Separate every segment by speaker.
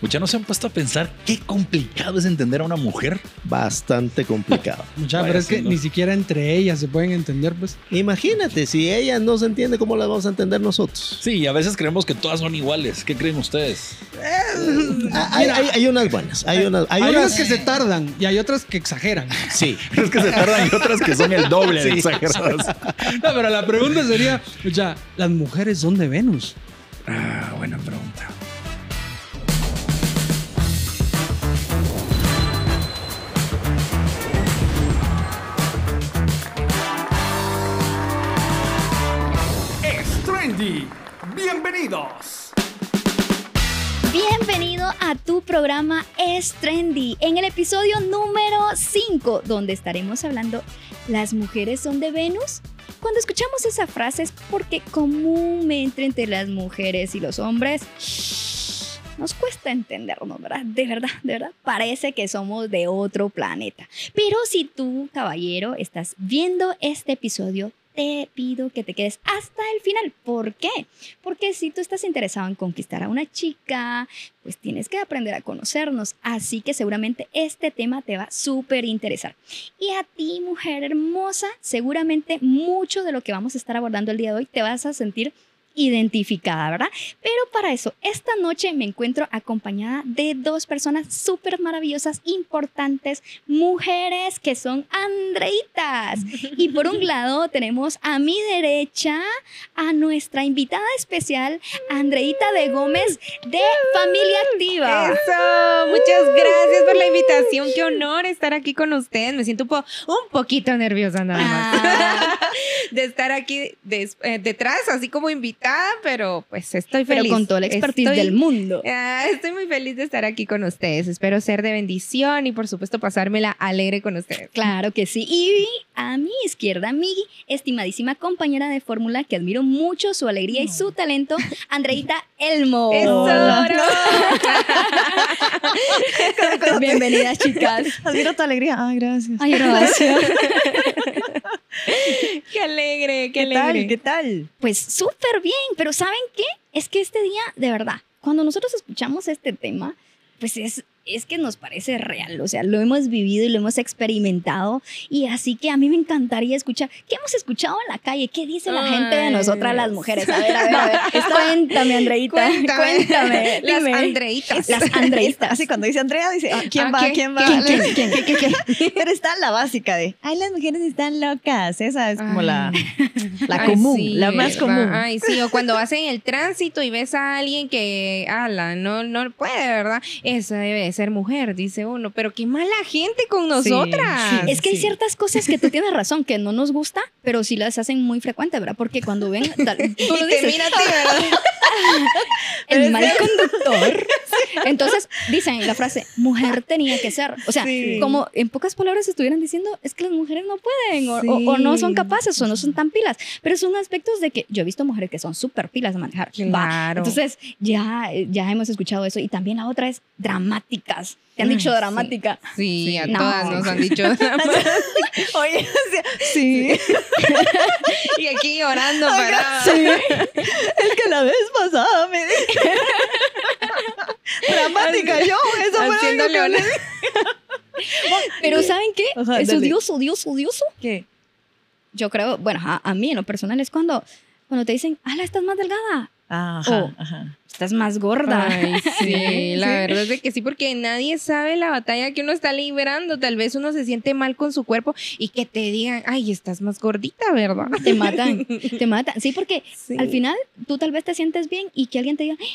Speaker 1: Mucha no se han puesto a pensar qué complicado es entender a una mujer.
Speaker 2: Bastante complicado.
Speaker 3: Mucha, pero es que ni siquiera entre ellas se pueden entender, pues.
Speaker 2: Imagínate, si ella no se entiende, ¿cómo la vamos a entender nosotros?
Speaker 1: Sí, a veces creemos que todas son iguales. ¿Qué creen ustedes?
Speaker 2: Ah, Hay, hay- hay unas buenas, hay unas, hay
Speaker 3: Hay,
Speaker 2: unas
Speaker 3: unas que se tardan y hay otras que exageran.
Speaker 2: Sí,
Speaker 1: Es que se tardan y otras que son el doble de exageradas.
Speaker 3: No, pero la pregunta sería, ya, ¿las mujeres son de Venus?
Speaker 1: Ah, buena pregunta.
Speaker 4: Bienvenidos.
Speaker 5: Bienvenido a tu programa Es Trendy, en el episodio número 5, donde estaremos hablando ¿Las mujeres son de Venus? Cuando escuchamos esa frase es porque comúnmente entre las mujeres y los hombres nos cuesta entendernos, ¿verdad? De verdad, de verdad, parece que somos de otro planeta. Pero si tú, caballero, estás viendo este episodio, te pido que te quedes hasta el final. ¿Por qué? Porque si tú estás interesado en conquistar a una chica, pues tienes que aprender a conocernos. Así que seguramente este tema te va a súper interesar. Y a ti, mujer hermosa, seguramente mucho de lo que vamos a estar abordando el día de hoy te vas a sentir identificada, ¿verdad? Pero para eso, esta noche me encuentro acompañada de dos personas súper maravillosas, importantes, mujeres que son Andreitas. Y por un lado tenemos a mi derecha a nuestra invitada especial, Andreita de Gómez de Familia Activa.
Speaker 6: Eso, muchas gracias por la invitación. Qué honor estar aquí con ustedes. Me siento un, po- un poquito nerviosa nada más
Speaker 5: Ah,
Speaker 6: de estar aquí eh, detrás, así como invitada, pero pues estoy
Speaker 5: pero
Speaker 6: feliz.
Speaker 5: con toda la expertise
Speaker 6: Estoy-
Speaker 5: del mundo.
Speaker 6: Ah, estoy muy feliz de estar aquí con ustedes. Espero ser de bendición y por supuesto pasármela alegre con ustedes.
Speaker 5: Claro que sí. Y a mi izquierda, mi estimadísima compañera de fórmula, que admiro mucho su alegría y su talento, Andreita Elmo.
Speaker 6: Eso,
Speaker 5: Bienvenidas, chicas.
Speaker 7: Admiro tu alegría. Ay, gracias.
Speaker 5: Ay, gracias.
Speaker 6: Qué alegre, qué,
Speaker 7: ¿Qué tal?
Speaker 6: alegre.
Speaker 7: ¿Qué tal?
Speaker 5: Pues súper bien, pero ¿saben qué? Es que este día, de verdad, cuando nosotros escuchamos este tema, pues es, es que nos parece real, o sea, lo hemos vivido y lo hemos experimentado, y así que a mí me encantaría escuchar, ¿qué hemos escuchado en la calle? ¿Qué dice la gente de nosotras las mujeres? A ver, a ver, a ver. Cuéntame, Andreita,
Speaker 6: Cuéntame,
Speaker 5: cuéntame,
Speaker 6: las
Speaker 5: dime.
Speaker 6: Andreitas.
Speaker 5: Las Andreitas.
Speaker 7: Así cuando dice Andrea, dice, ah, ¿quién
Speaker 6: Ah,
Speaker 7: va?
Speaker 6: ¿quién?
Speaker 7: ¿Quién va?
Speaker 5: ¿Quién,
Speaker 7: qué? Pero está la básica de, ay, las mujeres están locas. Esa es como
Speaker 6: Ay.
Speaker 7: la, la
Speaker 6: Ay,
Speaker 7: común,
Speaker 6: sí,
Speaker 7: la más
Speaker 6: ¿verdad?
Speaker 7: común.
Speaker 6: Ay, sí, o cuando vas en el tránsito y ves a alguien que, ala, no, no puede, ¿verdad? Esa debe de ser mujer, dice uno. Pero qué mala gente con nosotras.
Speaker 7: sí.
Speaker 5: Es que hay ciertas cosas que tú tienes razón, que no nos gusta, pero sí las hacen muy frecuente, ¿verdad? Porque cuando ven, tal- tú lo dices,
Speaker 6: mira a ti, ¿verdad?
Speaker 5: el mal conductor. Entonces dicen la frase, mujer tenía que ser. O sea,
Speaker 7: Sí.
Speaker 5: como en pocas palabras estuvieran diciendo, es que las mujeres no pueden, o, o- o no son
Speaker 7: Sí.
Speaker 5: capaces, o no son tan pilas. Pero son aspectos de que yo he visto mujeres que son súper pilas de manejar.
Speaker 6: Claro.
Speaker 5: Entonces, ya, ya hemos escuchado eso. Y también la otra es dramáticas. Te han
Speaker 6: Ay,
Speaker 5: dicho
Speaker 6: sí.
Speaker 5: dramática.
Speaker 6: Sí, a
Speaker 5: No.
Speaker 6: todas nos han dicho.
Speaker 7: Oye, o sea, sí.
Speaker 6: y aquí llorando para.
Speaker 7: Es que la vez pasada me dije. Dramática yo, eso fue
Speaker 6: Haciendo
Speaker 7: algo que.
Speaker 5: Pero ¿saben qué?
Speaker 7: Ajá,
Speaker 5: es
Speaker 7: dale.
Speaker 5: odioso, odioso, odioso.
Speaker 7: ¿Qué?
Speaker 5: Yo creo, bueno, a, a mí en lo personal es cuando, cuando te dicen, ala, estás más delgada,
Speaker 7: Ajá,
Speaker 5: Oh.
Speaker 7: ajá.
Speaker 5: estás más gorda.
Speaker 6: Ay, sí, la
Speaker 7: sí.
Speaker 6: verdad es de que sí, porque nadie sabe la batalla que uno está librando. Tal vez uno se siente mal con su cuerpo y que te digan, ay, estás más gordita, ¿verdad?
Speaker 5: Te matan, te matan. Sí, porque
Speaker 6: Sí.
Speaker 5: al final tú tal vez te sientes bien y que alguien te diga, "Ay,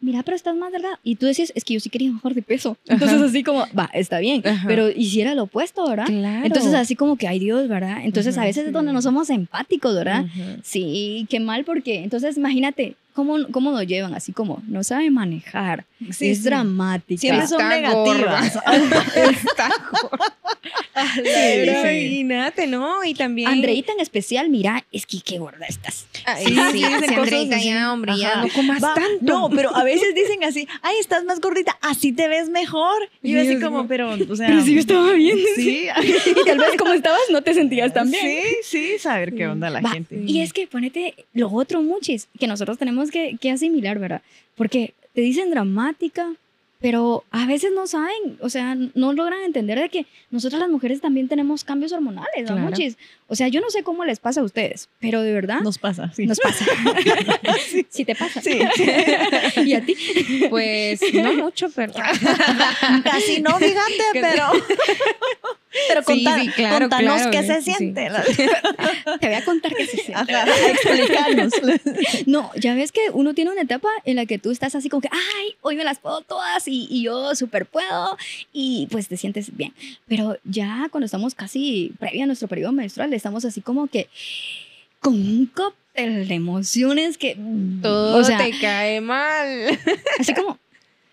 Speaker 5: mira, pero estás más delgada. Y tú decís, es que yo sí quería bajar de peso. Entonces
Speaker 6: Ajá.
Speaker 5: así como, va, está bien.
Speaker 6: Ajá.
Speaker 5: Pero hiciera lo opuesto, ¿verdad?
Speaker 6: Claro.
Speaker 5: Entonces así como que, ay Dios, ¿verdad? Entonces a veces es donde no somos empáticos, ¿verdad? Sí, qué mal porque, entonces imagínate, ¿cómo, cómo nos llevan? Así como, no sabe manejar,
Speaker 7: Sí,
Speaker 5: es
Speaker 7: sí.
Speaker 5: dramática.
Speaker 7: Siempre son
Speaker 6: Está
Speaker 7: negativas.
Speaker 6: Está gorda. Imagínate, ¿no? Y también.
Speaker 5: Andreita en especial, mira, es que qué gorda estás.
Speaker 6: Ay,
Speaker 7: Sí,
Speaker 6: sí,
Speaker 7: sí,
Speaker 6: Andreita,
Speaker 7: así.
Speaker 6: ya, hombre, ya no comas
Speaker 7: Va,
Speaker 6: tanto.
Speaker 7: No, pero a veces dicen así, ay, estás más gordita, así te ves mejor. Y yo así
Speaker 6: Dios
Speaker 7: como, pero, o sea.
Speaker 5: Pero sí yo estaba bien.
Speaker 7: Sí,
Speaker 5: Y tal vez como estabas no te sentías tan bien.
Speaker 7: sí, sí, saber qué onda la
Speaker 5: Va,
Speaker 7: gente.
Speaker 5: Y es que ponete lo otro, muchis, que nosotros tenemos que, que asimilar, ¿verdad? Porque te dicen dramática pero a veces no saben, o sea, no logran entender de que nosotras las mujeres también tenemos cambios hormonales, ¿no,
Speaker 6: Claro.
Speaker 5: Mochis? O sea, yo no sé cómo les pasa a ustedes, pero de verdad
Speaker 7: Nos pasa, sí.
Speaker 5: nos pasa. sí. te pasa.
Speaker 7: Sí.
Speaker 5: ¿Y a ti?
Speaker 6: Pues no mucho, pero.
Speaker 7: Casi no, fíjate, pero. Pero
Speaker 6: Sí,
Speaker 7: conta-
Speaker 6: sí, claro,
Speaker 7: contanos
Speaker 6: claro,
Speaker 7: qué
Speaker 6: sí,
Speaker 7: se
Speaker 6: sí.
Speaker 7: siente.
Speaker 5: Te voy a contar qué se siente.
Speaker 7: Ajá, explicarnos.
Speaker 5: No, ya ves que uno tiene una etapa en la que tú estás así como que, ay, hoy me las puedo todas y, y yo súper puedo y pues te sientes bien. Pero ya cuando estamos casi previa a nuestro periodo menstrual, estamos así como que con un cóctel de emociones que...
Speaker 6: Todo
Speaker 5: o sea,
Speaker 6: te cae mal.
Speaker 5: así como,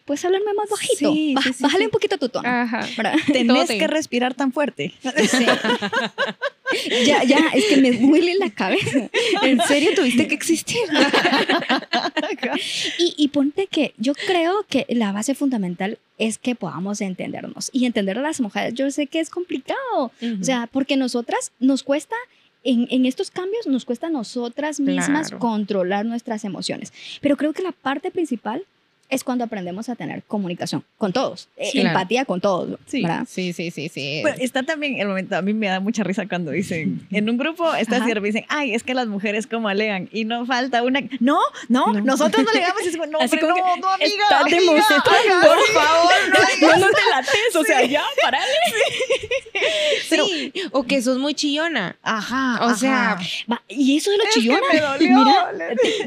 Speaker 5: puedes hablarme más bajito.
Speaker 6: Sí,
Speaker 5: Ba-
Speaker 6: sí, sí,
Speaker 5: bájale
Speaker 6: sí.
Speaker 5: un poquito tu tono.
Speaker 6: Ajá.
Speaker 7: Tenés
Speaker 6: te-
Speaker 7: que respirar tan fuerte.
Speaker 5: Sí. ya, ya, es que me duele la cabeza.
Speaker 6: ¿En serio tuviste que existir?
Speaker 5: Y, y ponte que yo creo que la base fundamental es que podamos entendernos. Y entender a las mujeres, yo sé que es complicado. O sea, porque nosotras nos cuesta, en, en estos cambios, nos cuesta a nosotras mismas
Speaker 6: Claro.
Speaker 5: controlar nuestras emociones. Pero creo que la parte principal es cuando aprendemos a tener comunicación con todos, eh,
Speaker 6: Sí, claro.
Speaker 5: empatía con todos,
Speaker 7: Sí.
Speaker 5: ¿verdad?
Speaker 6: sí, sí, sí, sí.
Speaker 7: Pero está también el momento, a mí me da mucha risa cuando dicen, en un grupo está
Speaker 5: Ajá.
Speaker 7: cierto, dicen, ay, es que las mujeres como alegan y no falta una, no, no,
Speaker 5: No.
Speaker 7: nosotros no alegamos y no,
Speaker 5: Así
Speaker 7: pero
Speaker 5: como
Speaker 7: no, no, amiga, amiga, ajá,
Speaker 5: por
Speaker 7: sí.
Speaker 5: favor, no, no, te lates, o sea, ya, parale.
Speaker 6: sí. O que sos muy chillona.
Speaker 7: Ajá,
Speaker 6: O sea,
Speaker 7: ajá.
Speaker 5: Va, y eso de lo
Speaker 7: es que
Speaker 5: chillona,
Speaker 7: me dolió.
Speaker 5: mira,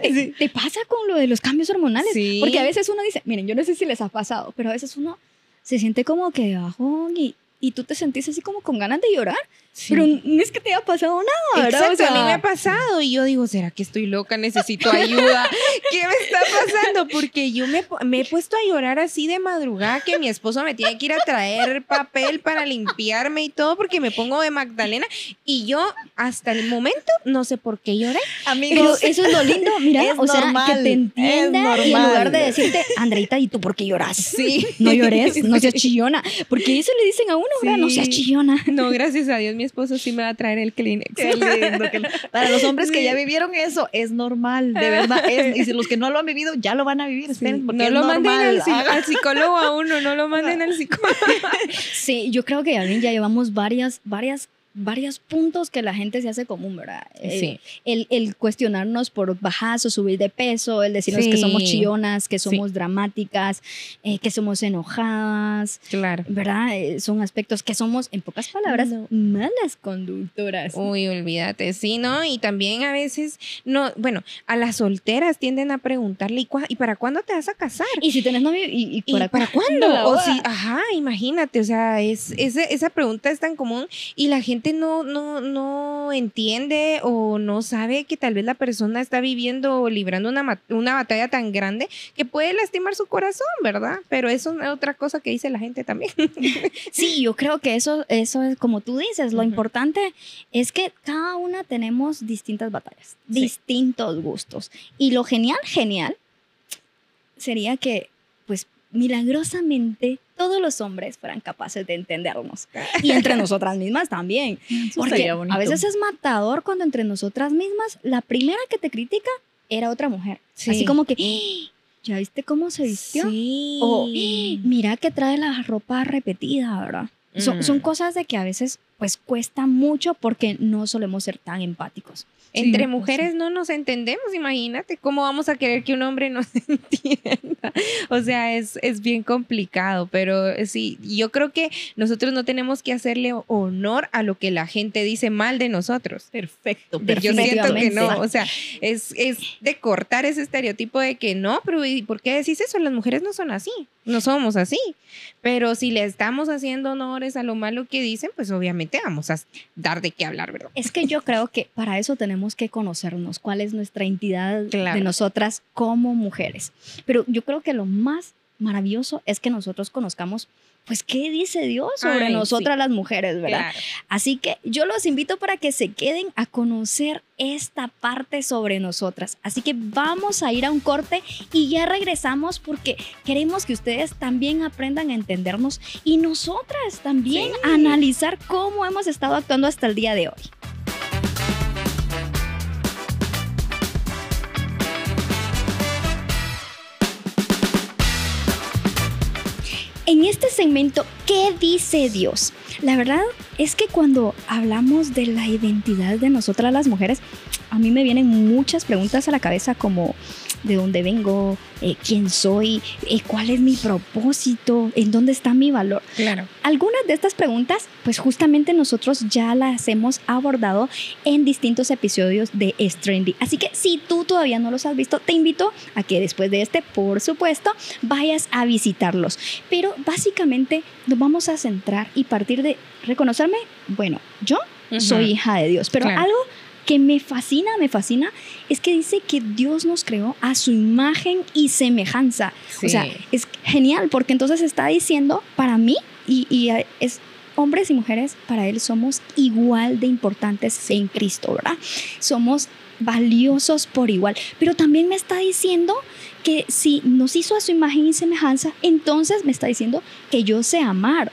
Speaker 5: te, te pasa con lo de los cambios hormonales.
Speaker 6: Sí.
Speaker 5: Porque a veces uno dice, miren, yo no sé si les ha pasado, pero a veces uno se siente como que bajón y, y tú te sentís así como con ganas de llorar,
Speaker 6: Sí.
Speaker 5: pero no es que te haya pasado nada, ¿verdad?
Speaker 6: Exacto,
Speaker 5: O sea,
Speaker 6: a mí me ha pasado y yo digo, ¿será que estoy loca? Necesito ayuda. ¿Qué me está pasando? Porque yo me, he puesto a llorar así de madrugada que mi esposo me tiene que ir a traer papel para limpiarme y todo porque me pongo de Magdalena y yo hasta el momento no sé por qué lloré.
Speaker 5: Pero
Speaker 7: Amigos,
Speaker 5: eso es lo lindo, mira,
Speaker 7: Es
Speaker 5: o sea,
Speaker 7: normal,
Speaker 5: que te entienda en lugar de decirte, Andreita, ¿y tú por qué lloras?
Speaker 6: Sí.
Speaker 5: No llores, no seas chillona, porque eso le dicen a uno, ¿verdad? No seas chillona.
Speaker 6: No, gracias a Dios, mi esposo sí me va a traer el Kleenex.
Speaker 7: Qué lindo. qué lindo. Para los hombres que ya vivieron eso, es normal, de verdad. es- y si los que no lo han vivido, ya lo van a vivir. Esperen, porque
Speaker 6: No
Speaker 7: es
Speaker 6: lo manden
Speaker 7: normal.
Speaker 6: al,
Speaker 7: Hagan-
Speaker 6: al psicólogo a uno, no lo manden al psicólogo.
Speaker 5: Sí, yo creo que Yasmin, ya llevamos varias, varias, varios puntos que la gente se hace común, ¿verdad? Eh,
Speaker 6: Sí.
Speaker 5: el, el cuestionarnos por bajas o subir de peso, el decirnos que
Speaker 6: Sí.
Speaker 5: somos chillonas, que
Speaker 6: Sí.
Speaker 5: somos dramáticas, eh, que somos enojadas,
Speaker 6: Claro.
Speaker 5: ¿verdad? Eh, son aspectos que somos, en pocas palabras,
Speaker 6: No.
Speaker 5: malas conductoras.
Speaker 6: Uy, olvídate, sí, ¿no? Y también a veces, no, bueno, a las solteras tienden a preguntarle, ¿y, cua- ¿y para cuándo te vas a casar?
Speaker 5: Y si tenés novio, ¿y, y
Speaker 6: ¿Y
Speaker 5: para,
Speaker 6: para, cuándo? O si, ajá, imagínate, o sea, es, ese- esa pregunta es tan común y la gente no, no, no entiende o no sabe que tal vez la persona está viviendo o librando una, una batalla tan grande que puede lastimar su corazón, ¿verdad? Pero eso es otra cosa que dice la gente también.
Speaker 5: Sí, yo creo que eso, eso es como tú dices, lo importante es que cada una tenemos distintas batallas,
Speaker 6: Sí.
Speaker 5: distintos gustos. Y lo genial, genial, sería que, pues, milagrosamente todos los hombres fueran capaces de entendernos. Y entre nosotras mismas también.
Speaker 7: Eso
Speaker 5: Porque a veces es matador cuando entre nosotras mismas la primera que te critica era otra mujer.
Speaker 6: Sí.
Speaker 5: Así como que, "¡Ah! ¿ya viste cómo se vistió?
Speaker 6: Sí.
Speaker 5: O "¡Ah! mira que trae la ropa repetida, ¿verdad? Son,
Speaker 6: Mm.
Speaker 5: son cosas de que a veces pues cuesta mucho porque no solemos ser tan empáticos.
Speaker 6: Entre
Speaker 7: Sí,
Speaker 6: mujeres no nos entendemos, imagínate cómo vamos a querer que un hombre nos entienda. O sea, es, es bien complicado, pero eh, sí, yo creo que nosotros no tenemos que hacerle honor a lo que la gente dice mal de nosotros.
Speaker 7: Perfecto,
Speaker 6: Yo
Speaker 7: perfecto.
Speaker 6: siento que no, o sea, es, es de cortar ese estereotipo de que no, pero ¿y por qué decís eso? Las mujeres no son así, no somos así. Pero si le estamos haciendo honores a lo malo que dicen, pues obviamente vamos a dar de qué hablar, ¿verdad?
Speaker 5: Es que yo creo que para eso tenemos que conocernos, cuál es nuestra entidad
Speaker 6: Claro.
Speaker 5: de nosotras como mujeres. Pero yo creo que lo más maravilloso es que nosotros conozcamos pues qué dice Dios sobre
Speaker 6: Ay,
Speaker 5: nosotras las mujeres, ¿verdad?
Speaker 6: Claro.
Speaker 5: Así que yo los invito para que se queden a conocer esta parte sobre nosotras. Así que vamos a ir a un corte y ya regresamos porque queremos que ustedes también aprendan a entendernos y nosotras también a analizar cómo hemos estado actuando hasta el día de hoy. En este segmento, ¿qué dice Dios? La verdad es que cuando hablamos de la identidad de nosotras las mujeres, a mí me vienen muchas preguntas a la cabeza como de dónde vengo, eh, quién soy, eh, cuál es mi propósito, en dónde está mi valor.
Speaker 6: Claro.
Speaker 5: Algunas de estas preguntas, pues justamente nosotros ya las hemos abordado en distintos episodios de Trendy. Así que si tú todavía no los has visto, te invito a que después de este, por supuesto, vayas a visitarlos. Pero básicamente nos vamos a centrar y partir de reconocerme, bueno, yo soy hija de Dios, pero
Speaker 6: Claro.
Speaker 5: algo que me fascina, me fascina, es que dice que Dios nos creó a su imagen y semejanza. O sea, es genial porque entonces está diciendo para mí y, y, eh, es hombres y mujeres, para Él somos igual de importantes en Cristo, ¿verdad? Somos valiosos por igual. Pero también me está diciendo que si nos hizo a su imagen y semejanza, entonces me está diciendo que yo sé amar,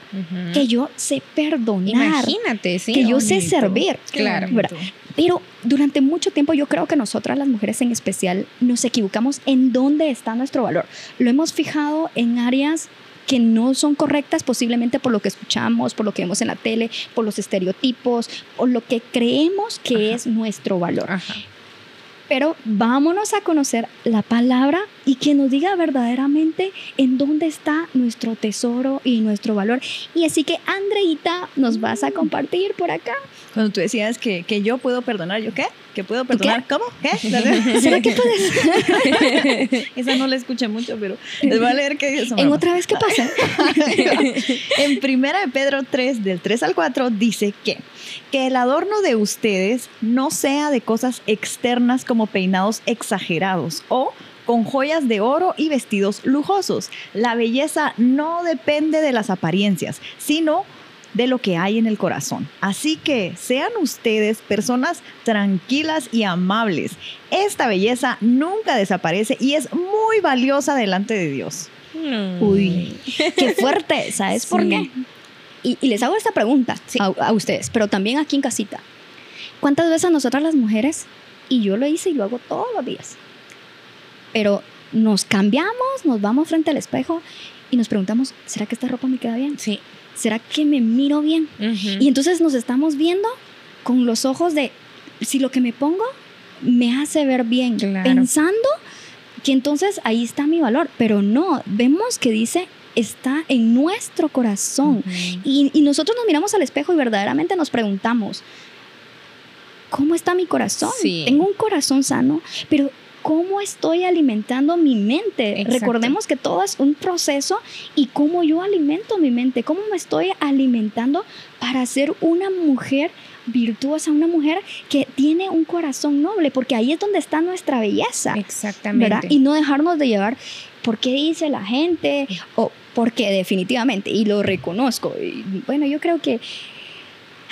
Speaker 5: que yo sé perdonar,
Speaker 6: Imagínate, sí.
Speaker 5: que yo sé servir.
Speaker 6: Claro.
Speaker 5: ¿verdad? Pero durante mucho tiempo yo creo que nosotras las mujeres en especial nos equivocamos en dónde está nuestro valor. Lo hemos fijado en áreas que no son correctas posiblemente por lo que escuchamos, por lo que vemos en la tele, por los estereotipos, o lo que creemos que
Speaker 6: Ajá.
Speaker 5: es nuestro valor.
Speaker 6: Ajá.
Speaker 5: Pero vámonos a conocer la palabra y que nos diga verdaderamente en dónde está nuestro tesoro y nuestro valor. Y así que Andreita nos vas a compartir por acá.
Speaker 7: Cuando tú decías que, que yo puedo perdonar, ¿yo qué? ¿Que puedo perdonar? ¿Cómo? ¿Qué?
Speaker 5: ¿Será que puedes?
Speaker 7: Esa no la escuché mucho, pero les voy a leer qué dice su
Speaker 5: En
Speaker 7: mamá.
Speaker 5: otra vez, ¿qué pasa?
Speaker 7: En primera de Pedro 3, del 3 al 4, dice que, que el adorno de ustedes no sea de cosas externas como peinados exagerados o con joyas de oro y vestidos lujosos. La belleza no depende de las apariencias, sino de lo que hay en el corazón. Así que sean ustedes personas tranquilas y amables. Esta belleza nunca desaparece y es muy valiosa delante de Dios.
Speaker 6: Mm.
Speaker 5: Uy, qué fuerte, ¿sabes por qué? Y, y les hago esta pregunta
Speaker 6: Sí.
Speaker 5: a, a ustedes, pero también aquí en casita. ¿Cuántas veces nosotras las mujeres, y yo lo hice y lo hago todos los días, pero nos cambiamos, nos vamos frente al espejo y nos preguntamos, ¿será que esta ropa me queda bien?
Speaker 6: Sí.
Speaker 5: ¿Será que me miro bien?
Speaker 6: Ujú.
Speaker 5: Y entonces nos estamos viendo con los ojos de si lo que me pongo me hace ver bien,
Speaker 6: Claro.
Speaker 5: pensando que entonces ahí está mi valor, pero no, vemos que dice está en nuestro corazón. Y, y nosotros nos miramos al espejo y verdaderamente nos preguntamos, ¿cómo está mi corazón?
Speaker 6: Sí.
Speaker 5: Tengo un corazón sano, pero ¿cómo estoy alimentando mi mente?
Speaker 6: Exacto.
Speaker 5: Recordemos que todo es un proceso y cómo yo alimento mi mente, cómo me estoy alimentando para ser una mujer virtuosa, una mujer que tiene un corazón noble, porque ahí es donde está nuestra belleza.
Speaker 6: Exactamente.
Speaker 5: ¿verdad? Y no dejarnos de llevar por qué dice la gente o porque definitivamente, y lo reconozco. y bueno, yo creo que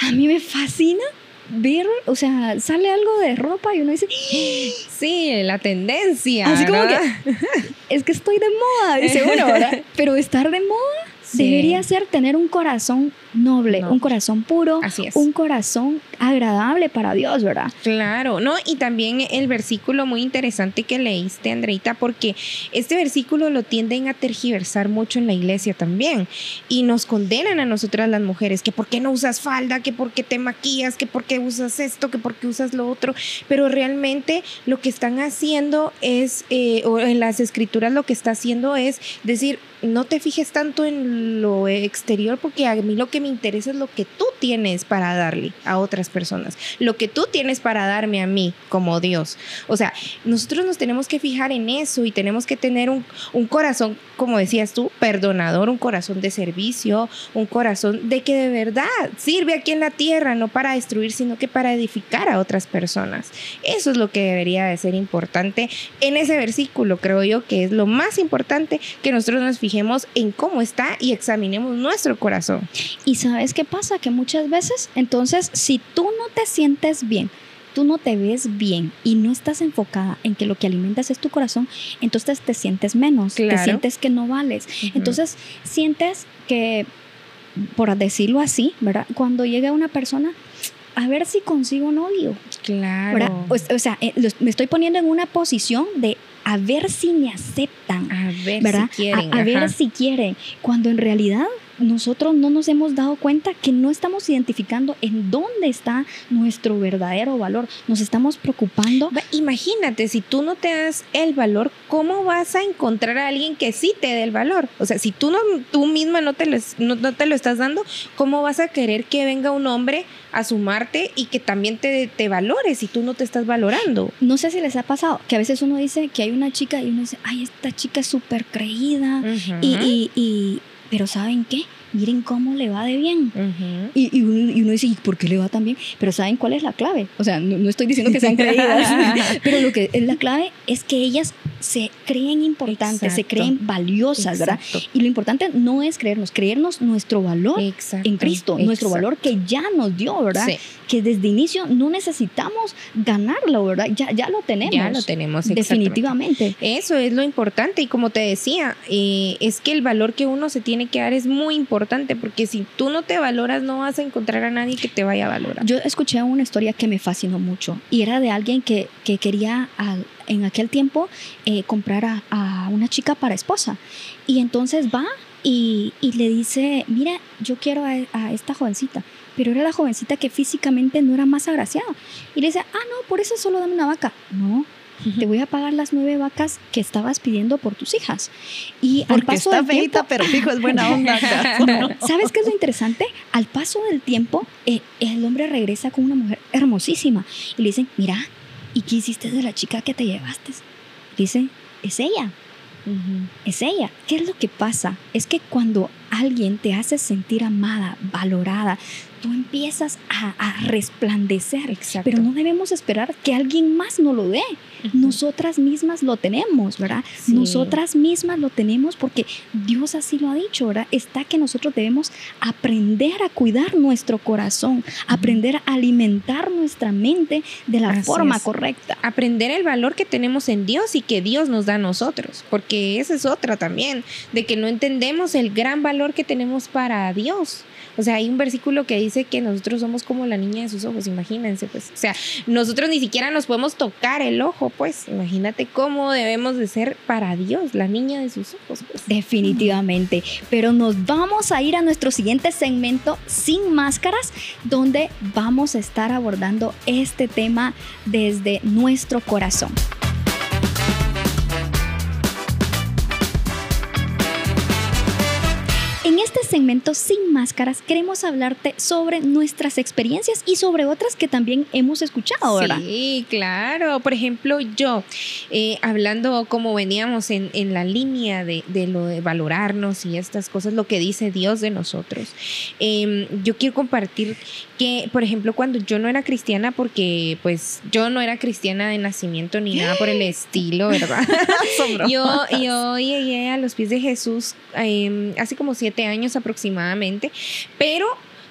Speaker 5: a mí me fascina ver, o sea, sale algo de ropa y uno dice,
Speaker 6: Sí, la tendencia.
Speaker 5: Así como
Speaker 6: ¿verdad?
Speaker 5: es que estoy de moda, dice uno, ¿verdad? Pero estar de moda
Speaker 6: Sí.
Speaker 5: debería ser tener un corazón noble,
Speaker 6: No.
Speaker 5: un corazón puro,
Speaker 6: Así es.
Speaker 5: un corazón agradable para Dios, ¿verdad?
Speaker 6: Claro, ¿no? Y también el versículo muy interesante que leíste, Andreita, porque este versículo lo tienden a tergiversar mucho en la iglesia también. Y nos condenan a nosotras las mujeres, que por qué no usas falda, que por qué te maquillas, que por qué usas esto, que por qué usas lo otro. Pero realmente lo que están haciendo es, eh, o en las escrituras lo que está haciendo es decir, no te fijes tanto en lo exterior, porque a mí lo que me interesa es lo que tú tienes para darle a otras personas, lo que tú tienes para darme a mí como Dios. O sea, nosotros nos tenemos que fijar en eso y tenemos que tener un, un corazón, como decías tú, perdonador, un corazón de servicio, un corazón de que de verdad sirve aquí en la tierra, no para destruir, sino que para edificar a otras personas. Eso es lo que debería de ser importante en ese versículo, creo yo, que es lo más importante que nosotros nos fijemos en cómo está y examinemos nuestro corazón.
Speaker 5: Y sabes qué pasa? Que muchas veces, entonces, si tú no te sientes bien, tú no te ves bien y no estás enfocada en que lo que alimentas es tu corazón, entonces te sientes menos, te
Speaker 6: Claro.
Speaker 5: sientes que no vales. Entonces sientes que, por decirlo así, ¿verdad? Cuando llega una persona, a ver si consigo novio,
Speaker 6: claro.
Speaker 5: ¿verdad? O, o sea, eh, los- me estoy poniendo en una posición de a ver si me aceptan,
Speaker 6: A ver
Speaker 5: ¿verdad?
Speaker 6: si quieren.
Speaker 5: a, a ver si quieren, cuando en realidad nosotros no nos hemos dado cuenta que no estamos identificando en dónde está nuestro verdadero valor. Nos estamos preocupando.
Speaker 6: Imagínate, si tú no te das el valor, ¿cómo vas a encontrar a alguien que sí te dé el valor? O sea, si tú no, tú misma no te, lo, no te lo estás dando, ¿cómo vas a querer que venga un hombre a sumarte y que también te, te valore si tú no te estás valorando?
Speaker 5: No sé si les ha pasado que a veces uno dice que hay una chica y uno dice, ay, esta chica es súper creída. Y, y, y- pero ¿saben qué? Miren cómo le va de bien. Y, y uno, y uno dice, ¿y por qué le va tan bien? Pero ¿saben cuál es la clave? O sea, no, no estoy diciendo que sean creídas, pero lo que es la clave es que ellas se creen importantes, se creen valiosas, ¿verdad? Y lo importante no es creernos, creernos nuestro valor
Speaker 6: Exacto.
Speaker 5: en Cristo, nuestro valor que ya nos dio, ¿verdad?
Speaker 6: Sí,
Speaker 5: Que desde inicio no necesitamos ganarlo, ¿verdad? Ya, ya lo tenemos.
Speaker 6: ya lo tenemos.
Speaker 5: Definitivamente.
Speaker 6: Eso es lo importante y como te decía, eh, es que el valor que uno se tiene que dar es muy importante porque si tú no te valoras no vas a encontrar a nadie que te vaya a valorar.
Speaker 5: Yo escuché una historia que me fascinó mucho y era de alguien que, que quería al- en aquel tiempo eh, comprar a, a una chica para esposa. Y entonces va y, y le dice, mira, yo quiero a, a esta jovencita. Pero era la jovencita que físicamente no era más agraciada. Y le dice, ah, no, por eso solo dame una vaca. No, te voy a pagar las nueve vacas que estabas pidiendo por tus hijas. Y al paso
Speaker 7: está
Speaker 5: del tiempo,
Speaker 7: feita, pero fijo es buena onda.
Speaker 5: no, ¿sabes qué es lo interesante? Al paso del tiempo, eh, el hombre regresa con una mujer hermosísima y le dicen, mira, ¿y qué hiciste de la chica que te llevaste? Dice, es ella, es ella. ¿Qué es lo que pasa? Es que cuando alguien te hace sentir amada, valorada, tú empiezas a, a resplandecer.
Speaker 6: Exacto.
Speaker 5: Pero no debemos esperar que alguien más nos lo dé. Nosotras mismas lo tenemos, ¿verdad?
Speaker 6: Sí.
Speaker 5: Nosotras mismas lo tenemos porque Dios así lo ha dicho, ¿verdad? Está que nosotros debemos aprender a cuidar nuestro corazón, aprender a alimentar nuestra mente de la
Speaker 6: Así
Speaker 5: forma
Speaker 6: es.
Speaker 5: correcta.
Speaker 6: aprender el valor que tenemos en Dios y que Dios nos da a nosotros, porque esa es otra también, de que no entendemos el gran valor que tenemos para Dios. O sea, hay un versículo que dice que nosotros somos como la niña de sus ojos, imagínense, pues. O sea, nosotros ni siquiera nos podemos tocar el ojo, pues. Imagínate cómo debemos de ser para Dios, la niña de sus ojos, pues.
Speaker 5: Definitivamente. Pero nos vamos a ir a nuestro siguiente segmento sin máscaras, donde vamos a estar abordando este tema desde nuestro corazón. En este segmento sin máscaras queremos hablarte sobre nuestras experiencias y sobre otras que también hemos escuchado, ¿verdad?
Speaker 6: Sí, claro. Por ejemplo, yo, eh, hablando como veníamos en, en la línea de, de lo de valorarnos y estas cosas, lo que dice Dios de nosotros, eh, yo quiero compartir que, por ejemplo, cuando yo no era cristiana, porque pues yo no era cristiana de nacimiento ni nada por el estilo, ¿verdad? yo, yo llegué a los pies de Jesús eh, hace como siete años aproximadamente, pero,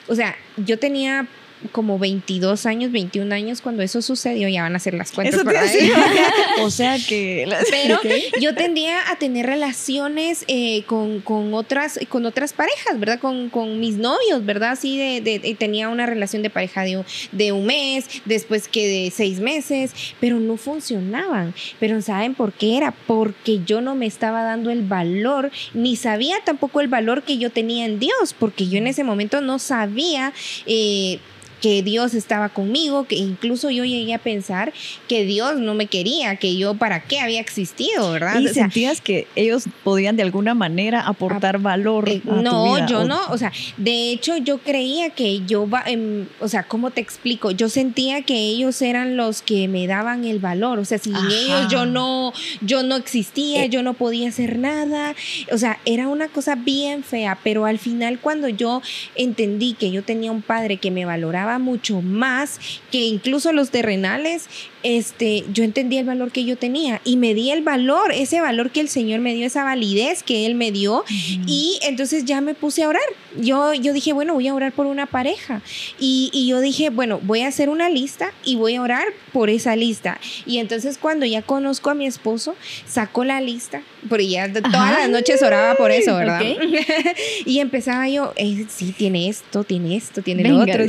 Speaker 6: o sea, yo tenía como 22 años, 21 años cuando eso sucedió, ya van a hacer las cuentas.
Speaker 7: Eso te. O sea que.
Speaker 6: Pero yo tendía a tener relaciones eh, con, con otras, con otras parejas, ¿verdad? Con, con mis novios, ¿verdad? Así de, de- de- tenía una relación de pareja de un, de un mes, después que de seis meses, pero no funcionaban. Pero ¿saben por qué era? Porque yo no me estaba dando el valor, ni sabía tampoco el valor que yo tenía en Dios, porque yo en ese momento no sabía... eh, que Dios estaba conmigo, que incluso yo llegué a pensar que Dios no me quería, que yo para qué había existido, ¿verdad?
Speaker 7: Y
Speaker 6: O sea,
Speaker 7: sentías que ellos podían de alguna manera aportar valor.
Speaker 6: eh,
Speaker 7: a tu
Speaker 6: no,
Speaker 7: vida,
Speaker 6: yo
Speaker 7: o-
Speaker 6: no, o sea, de hecho yo creía que yo, va, em, o sea, ¿cómo te explico? Yo sentía que ellos eran los que me daban el valor, o sea, sin
Speaker 7: Ajá.
Speaker 6: ellos yo no, yo no existía,
Speaker 5: Eh.
Speaker 6: yo no podía hacer nada, o sea, era una cosa bien fea, pero al final cuando yo entendí que yo tenía un padre que me valoraba mucho más que incluso los terrenales, este, yo entendí el valor que yo tenía y me di el valor, ese valor que el Señor me dio, esa validez que Él me dio y entonces ya me puse a orar. Yo, yo dije, bueno, voy a orar por una pareja. Y, y yo dije, bueno, voy a hacer una lista y voy a orar por esa lista. Y entonces cuando ya conozco a mi esposo, sacó la lista, porque ya todas las noches oraba por eso, ¿verdad?
Speaker 5: Ok.
Speaker 6: y empezaba yo, eh, sí, tiene esto, tiene esto, tiene
Speaker 5: Venga.
Speaker 6: lo otro.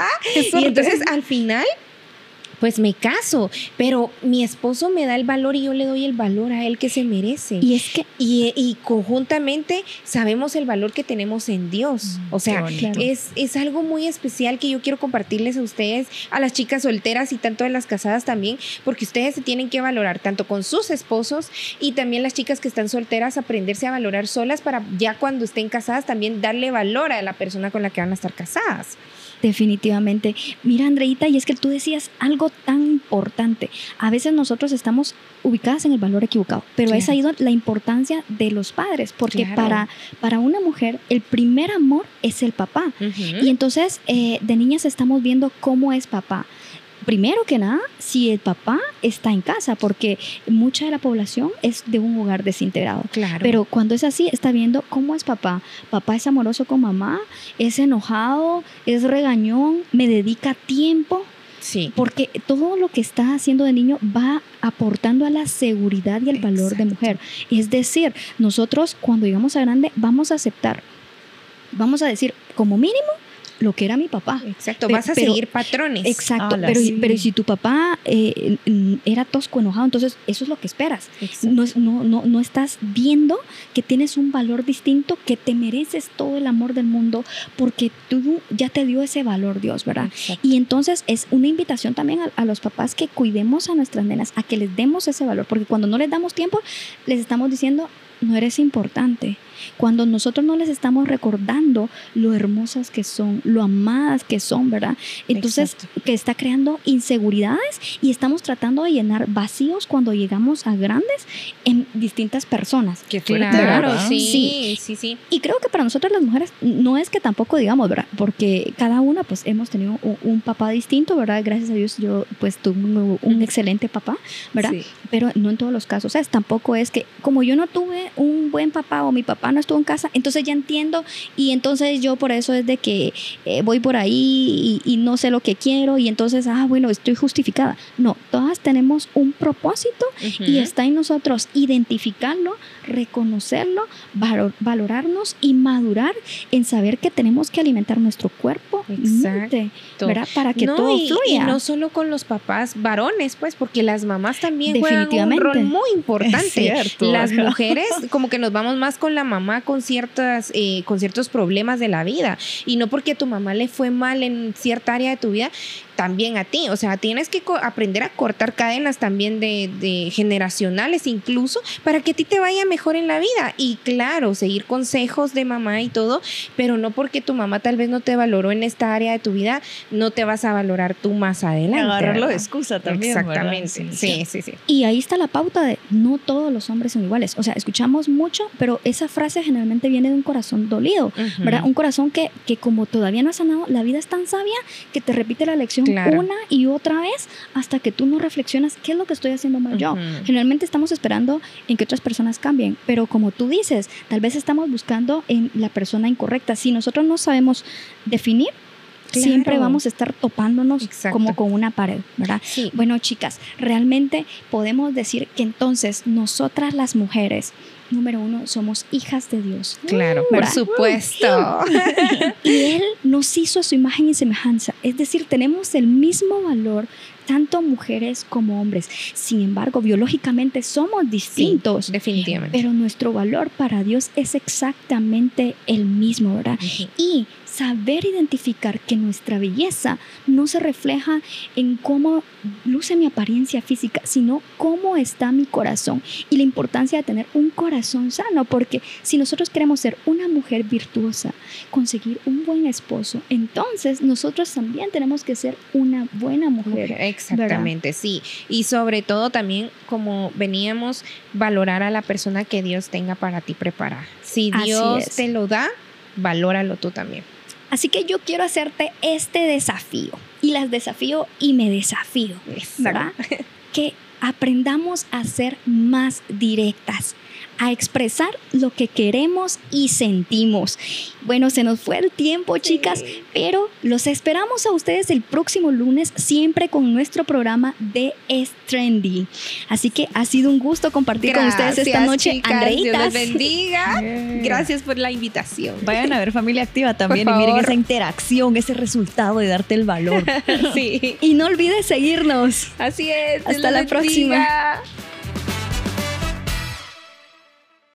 Speaker 6: Ajá. Y entonces al final pues me caso, pero mi esposo me da el valor y yo le doy el valor a él que se merece.
Speaker 5: Y es que
Speaker 6: Y, y conjuntamente sabemos el valor que tenemos en Dios. O sea, es, es algo muy especial que yo quiero compartirles a ustedes, a las chicas solteras y tanto a las casadas también, porque ustedes se tienen que valorar tanto con sus esposos y también las chicas que están solteras, aprenderse a valorar solas para ya cuando estén casadas también darle valor a la persona con la que van a estar casadas.
Speaker 5: Definitivamente. Mira, Andreita, y es que tú decías algo tan importante. A veces nosotros estamos ubicadas en el valor equivocado, pero es
Speaker 6: Claro.
Speaker 5: ahí donde la importancia de los padres, porque
Speaker 6: Claro.
Speaker 5: para, para una mujer el primer amor es el papá. Y entonces eh, de niñas estamos viendo cómo es papá. Primero que nada, si el papá está en casa, porque mucha de la población es de un hogar desintegrado.
Speaker 6: claro.
Speaker 5: Pero cuando es así, está viendo cómo es papá. Papá es amoroso con mamá, es enojado, es regañón, me dedica tiempo,
Speaker 6: sí.
Speaker 5: porque todo lo que está haciendo de niño va aportando a la seguridad y el valor de mujer. Es decir, nosotros cuando llegamos a grande vamos a aceptar, vamos a decir como mínimo lo que era mi papá.
Speaker 6: Exacto, vas a
Speaker 5: pero-
Speaker 6: seguir patrones.
Speaker 5: Exacto, pero,
Speaker 7: sí.
Speaker 5: pero si tu papá eh, era tosco, enojado, entonces eso es lo que esperas. No, es- no, no, no estás viendo que tienes un valor distinto, que te mereces todo el amor del mundo, porque tú ya te dio ese valor, Dios, ¿verdad?
Speaker 6: Exacto.
Speaker 5: Y entonces es una invitación también a, a los papás que cuidemos a nuestras nenas, a que les demos ese valor, porque cuando no les damos tiempo, les estamos diciendo, no eres importante. Cuando nosotros no les estamos recordando lo hermosas que son, lo amadas que son, ¿verdad? Entonces,
Speaker 6: Exacto.
Speaker 5: que está creando inseguridades y estamos tratando de llenar vacíos cuando llegamos a grandes en distintas personas.
Speaker 7: Qué fuerte,
Speaker 6: Claro,
Speaker 7: ¿verdad?
Speaker 6: sí,
Speaker 5: Sí.
Speaker 6: sí, sí.
Speaker 5: Y creo que para nosotras las mujeres no es que tampoco digamos, ¿verdad? Porque cada una pues hemos tenido un, un papá distinto, ¿verdad? Gracias a Dios yo pues tuve un, un excelente papá, ¿verdad?
Speaker 7: Sí.
Speaker 5: Pero no en todos los casos. O sea, tampoco es que como yo no tuve un buen papá o mi papá no estuvo en casa, entonces ya entiendo y entonces yo por eso es de que eh, voy por ahí y, y no sé lo que quiero y entonces, ah, bueno, estoy justificada. No, todas tenemos un propósito y
Speaker 6: Ujú.
Speaker 5: está en nosotros identificarlo, reconocerlo, valor- valorarnos y madurar en saber que tenemos que alimentar nuestro cuerpo, y mente, ¿verdad? Para que
Speaker 6: No,
Speaker 5: todo
Speaker 6: y,
Speaker 5: fluya.
Speaker 6: y no solo con los papás varones, pues, porque las mamás también juegan un rol muy importante.
Speaker 7: Cierto,
Speaker 6: las mujeres, como que nos vamos más con la mamá con ciertas, eh, con ciertos problemas de la vida. Y no porque a tu mamá le fue mal en cierta área de tu vida, también a ti. O sea, tienes que co- aprender a cortar cadenas también de, de generacionales incluso para que a ti te vaya mejor en la vida. Y claro, seguir consejos de mamá y todo, pero no porque tu mamá tal vez no te valoró en esta área de tu vida, no te vas a valorar tú más adelante.
Speaker 7: Agarrarlo de excusa también.
Speaker 6: Exactamente. Sí, sí, sí.
Speaker 5: Y ahí está la pauta de no todos los hombres son iguales. O sea, escuchamos mucho, pero esa frase generalmente viene de un corazón dolido, ¿verdad? Un corazón que, que como todavía no ha sanado, la vida es tan sabia que te repite la lección
Speaker 6: Claro.
Speaker 5: una y otra vez hasta que tú no reflexionas qué es lo que estoy haciendo mal yo. Generalmente estamos esperando en que otras personas cambien, pero como tú dices, tal vez estamos buscando en la persona incorrecta. Si nosotros no sabemos definir,
Speaker 6: Claro.
Speaker 5: siempre vamos a estar topándonos
Speaker 6: Exacto.
Speaker 5: como con una pared, ¿verdad?
Speaker 6: Sí.
Speaker 5: Bueno, chicas, realmente podemos decir que entonces nosotras las mujeres, número uno, somos hijas de Dios.
Speaker 6: Claro, por supuesto.
Speaker 5: Y Él nos hizo a su imagen y semejanza. Es decir, tenemos el mismo valor, tanto mujeres como hombres. Sin embargo, biológicamente somos distintos.
Speaker 6: Definitivamente.
Speaker 5: Pero nuestro valor para Dios es exactamente el mismo, ¿verdad? Y saber identificar que nuestra belleza no se refleja en cómo luce mi apariencia física, sino cómo está mi corazón y la importancia de tener un corazón sano, porque si nosotros queremos ser una mujer virtuosa, conseguir un buen esposo, entonces nosotros también tenemos que ser una buena mujer.
Speaker 6: Exactamente, sí. Y sobre todo también, como veníamos, valorar a la persona que Dios tenga para ti preparada. Si Dios te lo da, valóralo tú también.
Speaker 5: Así que yo quiero hacerte este desafío y las desafío y me desafío. ¿verdad? que aprendamos a ser más directas, a expresar lo que queremos y sentimos. Bueno, se nos fue el tiempo, chicas, pero los esperamos a ustedes el próximo lunes, siempre con nuestro programa de Trendy. Así que ha sido un gusto compartir con ustedes esta noche,
Speaker 6: chicas, Dios
Speaker 5: Andreitas.
Speaker 6: les bendiga. Gracias por la invitación.
Speaker 7: Vayan a ver Familia Activa también y miren esa interacción, ese resultado de darte el valor.
Speaker 6: sí,
Speaker 5: Y no olvides seguirnos.
Speaker 6: así es. Dios
Speaker 5: Hasta la próxima.